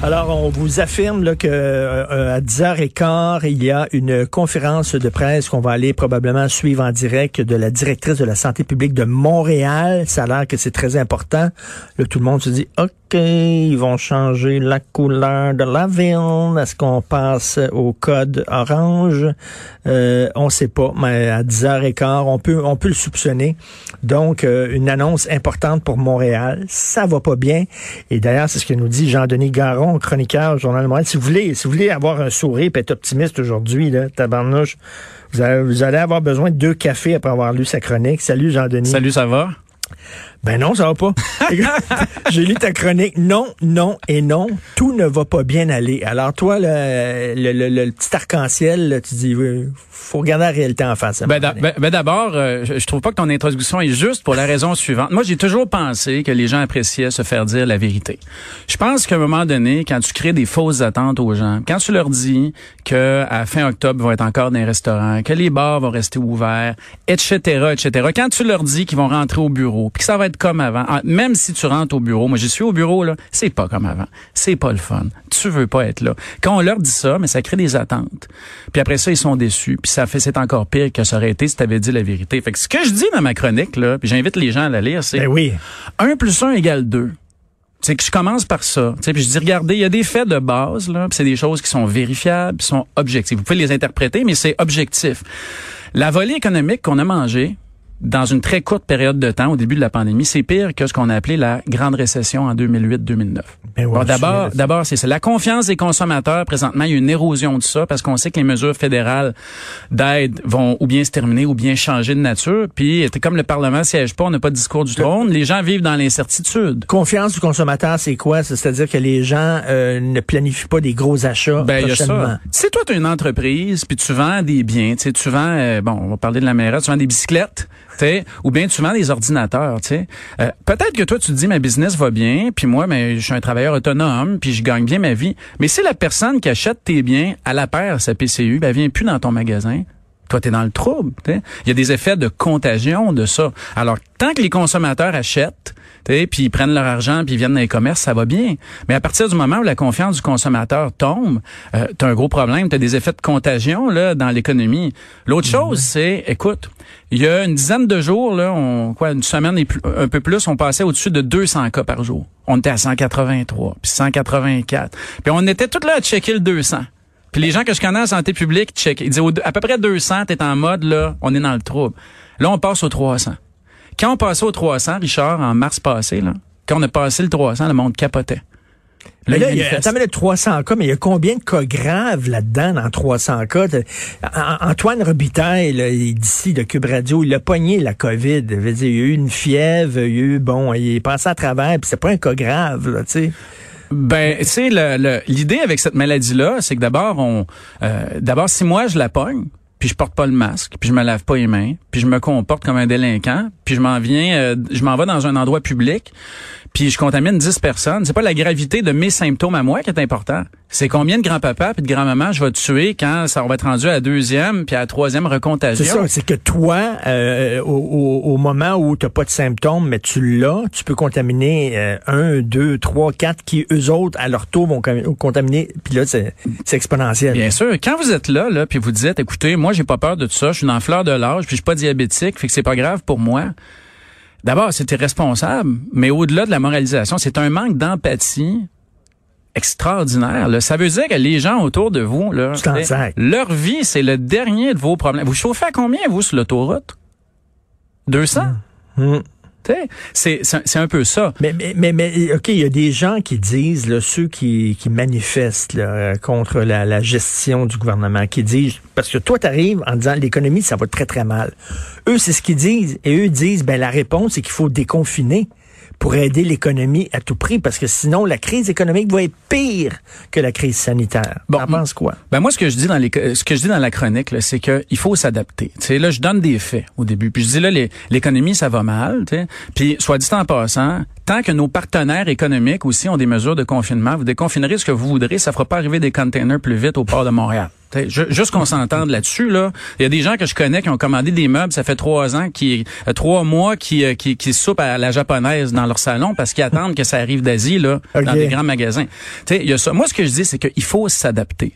Alors, on vous affirme là, que euh, à 10h15, il y a une conférence de presse qu'on va aller probablement suivre en direct de la directrice de la santé publique de Montréal. Ça a l'air que c'est très important. Là, tout le monde se dit, OK, ils vont changer la couleur de la ville. Est-ce qu'on passe au code orange? Euh, on sait pas, mais à 10h15, on peut, on peut le soupçonner. Donc, euh, une annonce importante pour Montréal. Ça va pas bien. Et d'ailleurs, c'est ce que nous dit Jean-Denis Garon, chroniqueur au Journal de. Si vous voulez, si vous voulez avoir un sourire et être optimiste aujourd'hui, là, tabarnouche, vous, avez- vous allez avoir besoin de deux cafés après avoir lu sa chronique. Salut Jean-Denis. Salut, ça va? Ben non, ça va pas. J'ai lu ta chronique. Non, non et non. Tout ne va pas bien aller. Alors toi, le, le, le- le petit arc-en-ciel, tu dis, faut regarder la réalité en face. Ben, ben- ben d'abord, euh, je, je trouve pas que ton introduction est juste pour la raison suivante. Moi, j'ai toujours pensé que les gens appréciaient se faire dire la vérité. Je pense qu'à un moment donné, quand tu crées des fausses attentes aux gens, quand tu leur dis que à fin octobre ils vont être encore dans les restaurants, que les bars vont rester ouverts, etc., etc. Quand tu leur dis qu'ils vont rentrer au bureau, puis que ça va être comme avant, ah, même si tu rentres au bureau, moi j'y suis au bureau là, c'est pas comme avant, c'est pas le fun. Tu veux pas être là. Quand on leur dit ça, mais ça crée des attentes. Puis après ça, ils sont déçus. Puis ça fait, c'est encore pire que ça aurait été si tu avais dit la vérité. Fait que ce que je dis dans ma chronique là, puis j'invite les gens à la lire, c'est Ben oui. 1 plus 1 égale 2. C'est que je commence par ça. Tu sais, Puis je dis, regardez, il y a des faits de base, là, c'est des choses qui sont vérifiables, qui sont objectives. Vous pouvez les interpréter, mais c'est objectif. La volée économique qu'on a mangée dans une très courte période de temps au début de la pandémie, c'est pire que ce qu'on a appelé la grande récession en 2008-2009. Ben ouais, Bon, d'abord, d'abord, c'est ça. La confiance des consommateurs, présentement, il y a une érosion de ça parce qu'on sait que les mesures fédérales d'aide vont ou bien se terminer ou bien changer de nature. Puis, comme le Parlement siège pas, on n'a pas de discours du trône. Les gens vivent dans l'incertitude. Confiance du consommateur, c'est quoi? C'est-à-dire que les gens euh, ne planifient pas des gros achats Ben, il y a prochainement. ça. Si toi, tu as une entreprise, puis tu vends des biens, tu sais, tu vends, euh, bon, on va parler de la mairette, tu vends des bicyclettes, ou bien tu vends des ordinateurs, tu. Euh, Peut-être que toi, tu te dis, ma business va bien, puis moi, mais je suis un travailleur autonome, puis je gagne bien ma vie. Mais si la personne qui achète tes biens à la paire, sa PCU, ben, vient plus dans ton magasin, toi, tu es dans le trouble. t'sais. Il y a des effets de contagion de ça. Alors, tant que les consommateurs achètent, puis ils prennent leur argent, puis ils viennent dans les commerces, ça va bien. Mais à partir du moment où la confiance du consommateur tombe, euh, tu as un gros problème, tu as des effets de contagion là dans l'économie. L'autre chose, c'est, écoute, il y a une dizaine de jours, là, on, quoi, une semaine et plus- un peu plus, on passait au-dessus de 200 cas par jour. On était à 183, puis 184. Puis on était tous là à checker le 200. Puis les gens que je connais en santé publique, check, ils disent à peu près 200, t'es en mode, là, on est dans le trouble. Là, on passe au 300. Quand on passait au 300, Richard, en mars passé, là, quand on a passé le 300, le monde capotait. Mais là, il y a, attends, mais là, 300 cas, mais il y a combien de cas graves là-dedans dans 300 cas? Antoine Robitaille, d'ici de Cube Radio, il a pogné la COVID. Je veux dire, il y a eu une fièvre, il y a eu, bon, il est passé à travers, puis c'est pas un cas grave, là, tu sais. Ben, tu sais, le- le- l'idée avec cette maladie-là, c'est que d'abord, on, euh, d'abord, si moi je la pogne, puis je porte pas le masque, puis je me lave pas les mains, puis je me comporte comme un délinquant, puis je m'en viens, euh, je m'en vais dans un endroit public, puis je contamine 10 personnes, c'est pas la gravité de mes symptômes à moi qui est important. C'est combien de grands-papas puis de grand-mamans je vais tuer quand ça on va être rendu à la deuxième puis à la troisième recontagion? C'est ça, c'est que toi, euh, au, au- au moment où tu n'as pas de symptômes, mais tu l'as, tu peux contaminer euh, un, deux, trois, quatre, qui eux autres, à leur tour, vont contaminer. Puis là, c'est c'est exponentiel. Bien sûr. Quand vous êtes là, là, puis vous dites, écoutez, moi, j'ai pas peur de tout ça, je suis dans la fleur de l'âge, puis je suis pas diabétique, fait que c'est pas grave pour moi. D'abord, c'est irresponsable, mais au-delà de la moralisation, c'est un manque d'empathie extraordinaire. là. Ça veut dire que les gens autour de vous, là, leur vie, c'est le dernier de vos problèmes. Vous chauffez à combien, vous, sur l'autoroute? 200? Hum. T'sais, C'est un peu ça. Mais, mais, mais, OK, il y a des gens qui disent, là, ceux qui, qui manifestent contre la, la gestion du gouvernement, qui disent, parce que toi, tu arrives en disant l'économie, ça va très, très mal. Eux, c'est ce qu'ils disent. Et eux disent, ben la réponse, c'est qu'il faut déconfiner pour aider l'économie à tout prix, parce que sinon, la crise économique va être pire que la crise sanitaire. Bon, T'en penses quoi? Ben moi, ce que je dis dans les, ce que je dis dans la chronique, là, c'est que il faut s'adapter. Là, je donne des faits au début, puis je dis là, l'économie, ça va mal. Tu sais. Puis, soit dit en passant, tant que nos partenaires économiques aussi ont des mesures de confinement, vous déconfinerez ce que vous voudrez, ça fera pas arriver des containers plus vite au port de Montréal. Juste qu'on s'entende là-dessus, là. Il y a des gens que je connais qui ont commandé des meubles, ça fait trois ans, qui, euh, trois mois, qui, euh, qui, qui soupent à la japonaise dans leur salon parce qu'ils attendent que ça arrive d'Asie, là, dans Ok. des grands magasins. T'sais, il y a ça. Moi, ce que je dis, c'est qu'il faut s'adapter.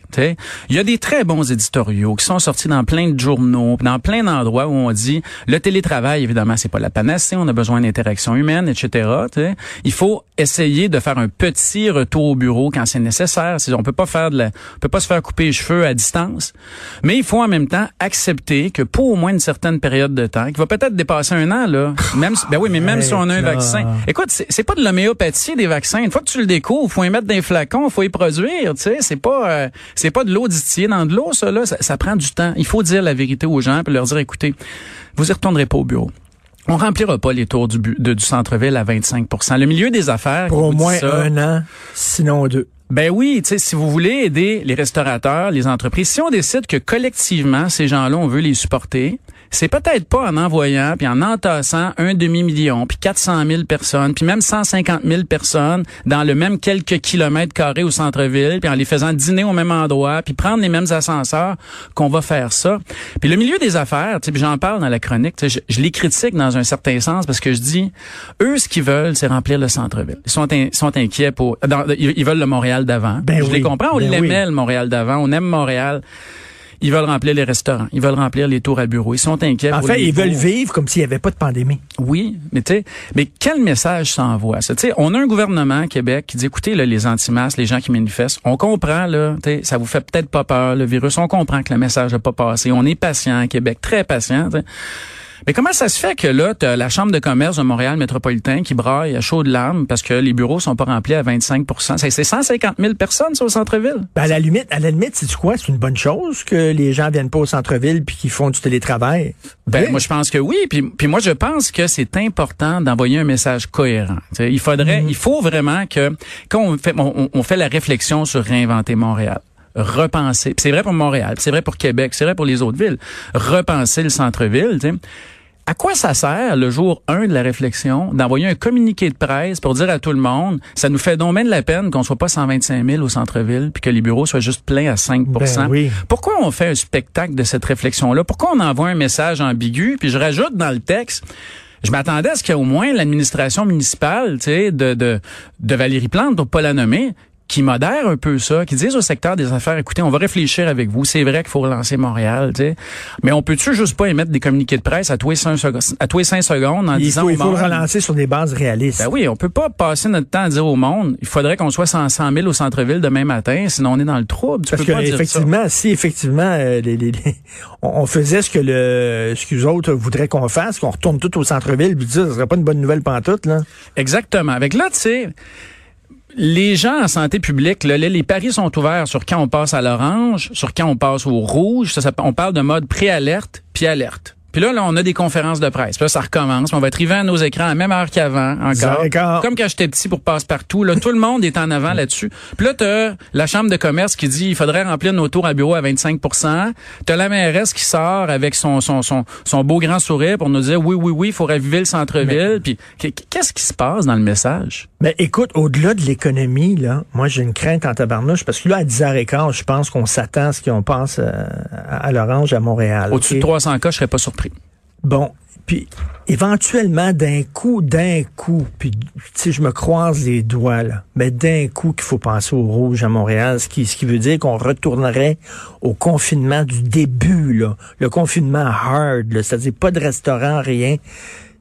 Il y a des très bons éditoriaux qui sont sortis dans plein de journaux, dans plein d'endroits où on dit le télétravail, évidemment, c'est pas la panacée, on a besoin d'interaction humaine, etc. t'sais. Il faut essayer de faire un petit retour au bureau quand c'est nécessaire. On peut pas faire de la, on peut pas se faire couper les cheveux à distance, mais il faut en même temps accepter que pour au moins une certaine période de temps, qui va peut-être dépasser un an là, même, ben oui, mais même si on a un là. vaccin. Écoute, c'est pas de l'homéopathie des vaccins. Une fois que tu le découvres, faut y mettre les flacons, faut y produire. Tu sais, c'est pas, euh, c'est pas de l'eau distillée dans de l'eau, ça là. Ça, ça prend du temps. Il faut dire la vérité aux gens puis leur dire, écoutez, vous y retournerez pas au bureau. On remplira pas les tours du, de- du centre-ville à 25% Le milieu des affaires. Pour au moins ça, un an, sinon deux. Ben oui, si vous voulez aider les restaurateurs, les entreprises, si on décide que collectivement, ces gens-là, on veut les supporter, c'est peut-être pas en envoyant, puis en entassant un demi-million, puis 400 000 personnes, puis même 150 000 personnes dans le même quelques kilomètres carrés au centre-ville, puis en les faisant dîner au même endroit, puis prendre les mêmes ascenseurs, qu'on va faire ça. Puis le milieu des affaires, tu sais, puis j'en parle dans la chronique, je, je les critique dans un certain sens parce que je dis, eux, ce qu'ils veulent, c'est remplir le centre-ville. Ils sont, in- sont inquiets pour, dans- ils, ils veulent le Montréal d'avant. Ben je oui, les comprends, on ben l'aimait oui. le Montréal d'avant, on aime Montréal. Ils veulent remplir les restaurants, ils veulent remplir les tours à bureau. Ils sont inquiets. En pour fait, les ils veulent vivre comme s'il n'y avait pas de pandémie. Oui, mais tu sais, mais quel message s'envoie ça? Tu sais, on a un gouvernement Québec qui dit écoutez là, les anti-masques, les gens qui manifestent, on comprend là, tu sais, ça vous fait peut-être pas peur le virus, on comprend que le message n'a pas passé, on est patient à Québec, très patient. tu sais. Mais comment ça se fait que là, tu la Chambre de commerce de Montréal métropolitain qui braille à chaud de larmes parce que les bureaux sont pas remplis à 25 C'est c'est 150 000 personnes sur le centre-ville? Ben, à la limite, à la limite, c'est quoi? C'est une bonne chose que les gens viennent pas au centre-ville puis qu'ils font du télétravail? Ben, Oui. moi, je pense que oui. Puis, puis moi, je pense que c'est important d'envoyer un message cohérent. Il faudrait, il faut vraiment que quand on fait, on, on fait la réflexion sur réinventer Montréal repenser. C'est vrai pour Montréal, c'est vrai pour Québec, c'est vrai pour les autres villes. Repenser le centre-ville. tu sais. À quoi ça sert le jour 1 de la réflexion d'envoyer un communiqué de presse pour dire à tout le monde, ça nous fait donc bien de la peine qu'on soit pas 125 000 au centre-ville puis que les bureaux soient juste pleins à 5 Ben oui. Pourquoi on fait un spectacle de cette réflexion-là? Pourquoi on envoie un message ambigu? Puis je rajoute dans le texte, je m'attendais à ce qu'il y ait au moins l'administration municipale, tu sais, de, de, de Valérie Plante, pour pas la nommer, qui modère un peu ça, qui disent au secteur des affaires, écoutez, on va réfléchir avec vous. C'est vrai qu'il faut relancer Montréal, tu sais. Mais on peut-tu juste pas émettre des communiqués de presse à tous les cinq secondes, à tous les cinq secondes en Il disant faut, il faut le relancer sur des bases réalistes. ben oui, on peut pas passer notre temps à dire au monde, il faudrait qu'on soit 100 100 000 au centre-ville demain matin, sinon on est dans le trouble. Tu Parce peux que pas dire ça. effectivement, si effectivement euh, les, les- les- on, faisait ce que le ce que les autres voudraient qu'on fasse, qu'on retourne tout au centre-ville, puis ça, ce serait pas une bonne nouvelle pantoute, là. Exactement. Avec là, tu sais, les gens en santé publique, les, paris sont ouverts sur quand on passe à l'orange, sur quand on passe au rouge. On parle de mode pré-alerte puis alerte. Puis là, là, on a des conférences de presse. Puis là, ça recommence. On va être arrivé à nos écrans à la même heure qu'avant, encore. D'accord. Comme quand j'étais petit pour passe-partout. Là, tout le monde est en avant là-dessus. Puis là, t'as la chambre de commerce qui dit il faudrait remplir nos tours à bureau à 25% T'as la mairesse qui sort avec son, son, son, son beau grand sourire pour nous dire oui, oui, oui, il faut raviver le centre-ville. Puis qu- qu'est-ce qui se passe dans le message? Mais écoute, au-delà de l'économie, là, moi j'ai une crainte en tabarnouche, parce que là, à 10h15, je pense qu'on s'attend à ce qu'on passe euh, à, à l'orange à Montréal. Au-dessus de 300 cas, je serais pas surpris. Bon, puis éventuellement, d'un coup, d'un coup, puis sais, je me croise les doigts, là, mais d'un coup qu'il faut penser au rouge à Montréal, ce qui, ce qui veut dire qu'on retournerait au confinement du début, là, le confinement hard, c'est-à-dire pas de restaurant, rien.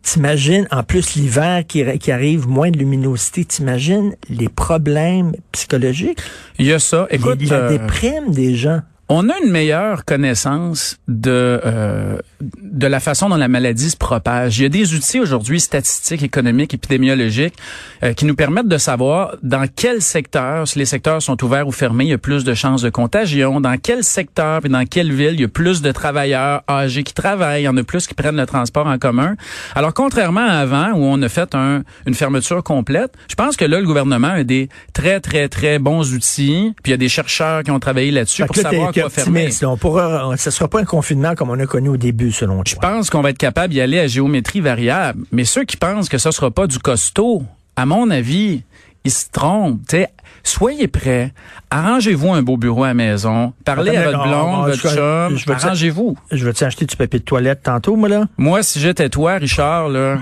T'imagines, en plus l'hiver qui, qui arrive, moins de luminosité, t'imagines les problèmes psychologiques, Il y a ça. Écoute, euh, déprime des gens. On a une meilleure connaissance de euh, de la façon dont la maladie se propage. Il y a des outils aujourd'hui statistiques, économiques, épidémiologiques euh, qui nous permettent de savoir dans quel secteur, si les secteurs sont ouverts ou fermés, il y a plus de chances de contagion, dans quel secteur et dans quelle ville il y a plus de travailleurs âgés qui travaillent, il y en a plus qui prennent le transport en commun. Alors contrairement à avant où on a fait un, une fermeture complète, je pense que là le gouvernement a des très très très bons outils, puis il y a des chercheurs qui ont travaillé là-dessus pour savoir fermer. optimiste, là. On pourra, ce sera pas un confinement comme on a connu au début, selon Je toi. pense qu'on va être capable d'y aller à géométrie variable. Mais ceux qui pensent que ce sera pas du costaud, à mon avis, ils se trompent. T'sais, soyez prêts. Arrangez-vous un beau bureau à la maison. Parlez à votre blonde, votre je- chum. je veux dire- Arrangez-vous. Je vais t'acheter du papier de toilette tantôt, moi, là? Moi, si j'étais toi, Richard, là,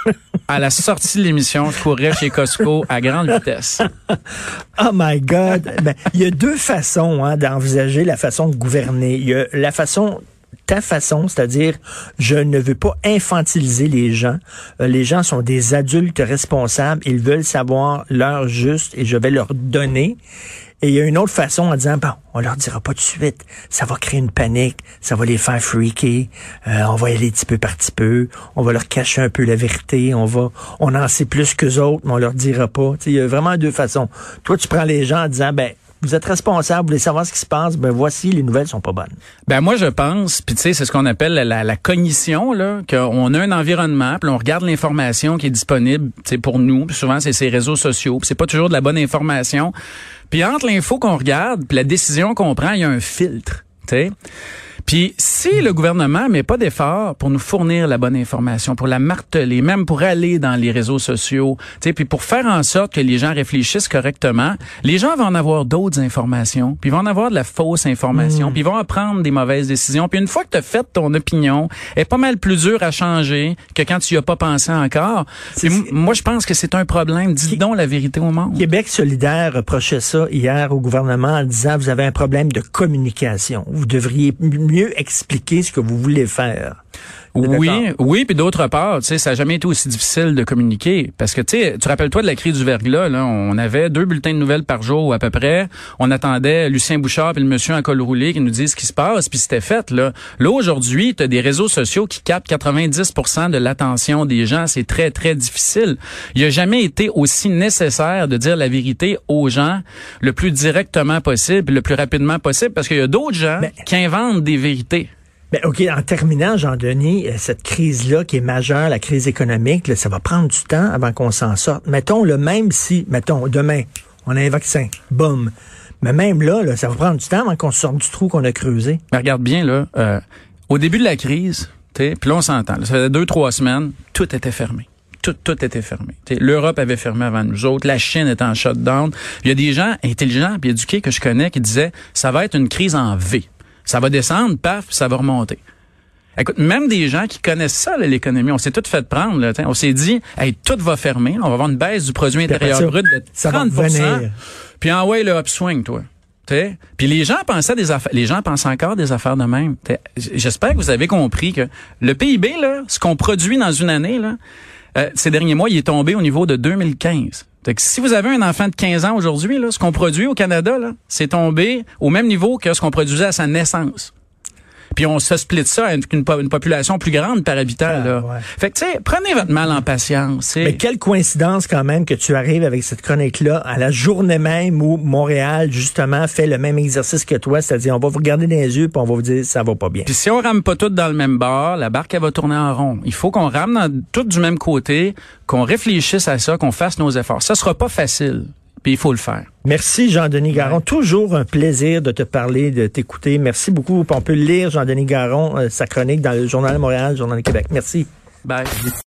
à la sortie de l'émission, je courrais chez Costco à grande vitesse. Oh my God! Ben, il y a deux façons hein, d'envisager la façon de gouverner. Il y a la façon ta façon, c'est-à-dire je ne veux pas infantiliser les gens. Euh, les gens sont des adultes responsables, ils veulent savoir l'heure juste et je vais leur donner. Et il y a une autre façon en disant, bon, on leur dira pas tout de suite, ça va créer une panique, ça va les faire freaker, euh, on va y aller petit peu par petit peu, on va leur cacher un peu la vérité, on va, on en sait plus qu'eux autres, mais on leur dira pas. Il y a vraiment deux façons. Toi, tu prends les gens en disant, ben, vous êtes responsable, vous voulez savoir ce qui se passe, ben voici, les nouvelles sont pas bonnes. Ben moi je pense, puis tu sais c'est ce qu'on appelle la, la cognition là, qu'on a un environnement, puis on regarde l'information qui est disponible, tu pour nous, puis souvent c'est ces réseaux sociaux, puis c'est pas toujours de la bonne information. Puis entre l'info qu'on regarde, puis la décision qu'on prend, il y a un filtre, tu sais. Puis si le gouvernement met pas d'effort pour nous fournir la bonne information, pour la marteler, même pour aller dans les réseaux sociaux, tu sais, puis pour faire en sorte que les gens réfléchissent correctement, les gens vont en avoir d'autres informations, puis ils vont en avoir de la fausse information, puis ils vont en prendre des mauvaises décisions. Puis une fois que tu as fait ton opinion, elle est pas mal plus dure à changer que quand tu y as pas pensé encore. Puis moi je pense que c'est un problème. Dis donc la vérité au monde. Québec solidaire reprochait ça hier au gouvernement en disant vous avez un problème de communication. Vous devriez m- mieux expliquer ce que vous voulez faire. Oui, oui, puis d'autre part, tu sais, ça n'a jamais été aussi difficile de communiquer parce que tu sais, tu rappelles-toi de la crise du verglas là, on avait deux bulletins de nouvelles par jour à peu près. On attendait Lucien Bouchard et le monsieur en col roulé qui nous disent ce qui se passe, puis c'était fait là. Là aujourd'hui, tu as des réseaux sociaux qui captent 90% de l'attention des gens, c'est très très difficile. Il a jamais été aussi nécessaire de dire la vérité aux gens le plus directement possible, le plus rapidement possible parce qu'il y a d'autres gens Mais- qui inventent des vérités. Ben, OK, en terminant, Jean-Denis, euh, cette crise-là qui est majeure, la crise économique, là, ça va prendre du temps avant qu'on s'en sorte. Mettons, le même si, mettons, demain, on a un vaccin, boum. Mais même là, là, ça va prendre du temps avant qu'on sorte du trou qu'on a creusé. Mais regarde bien, là, euh, au début de la crise, puis là, on s'entend, ça faisait deux, trois semaines, tout était fermé. Tout, tout était fermé. L'Europe avait fermé avant nous autres, la Chine était en shutdown. Il y a des gens intelligents et éduqués que je connais qui disaient ça va être une crise en V. Ça va descendre, paf, ça va remonter. Écoute, même des gens qui connaissent ça, l'économie, on s'est tout fait prendre. Là, on s'est dit, hey, tout va fermer, on va avoir une baisse du produit intérieur brut de ça va 30 revenir. Puis en ouais, le upswing, toi. T'sais? Puis les gens pensaient des affaires, les gens pensent encore des affaires de même. J'espère que vous avez compris que le PIB, là, ce qu'on produit dans une année, là, euh, ces derniers mois, il est tombé au niveau de 2015. Que si vous avez un enfant de 15 ans aujourd'hui, ce qu'on produit au Canada, c'est tombé au même niveau que ce qu'on produisait à sa naissance. Puis on se split ça avec une, po- une population plus grande par habitant. Ah, là. ouais. Fait que, tu sais, prenez votre mal en patience. Mais quelle coïncidence quand même que tu arrives avec cette chronique-là à la journée même où Montréal, justement, fait le même exercice que toi, c'est-à-dire on va vous regarder dans les yeux puis on va vous dire ça va pas bien. Puis si on rame pas toutes dans le même bar, la barque elle va tourner en rond. Il faut qu'on rame dans, toutes du même côté, qu'on réfléchisse à ça, qu'on fasse nos efforts. Ça sera pas facile, puis il faut le faire. Merci Jean-Denis Garon. Toujours un plaisir de te parler, de t'écouter. Merci beaucoup. On peut lire Jean-Denis Garon, euh, sa chronique dans le Journal de Montréal, le Journal de Québec. Merci. Bye.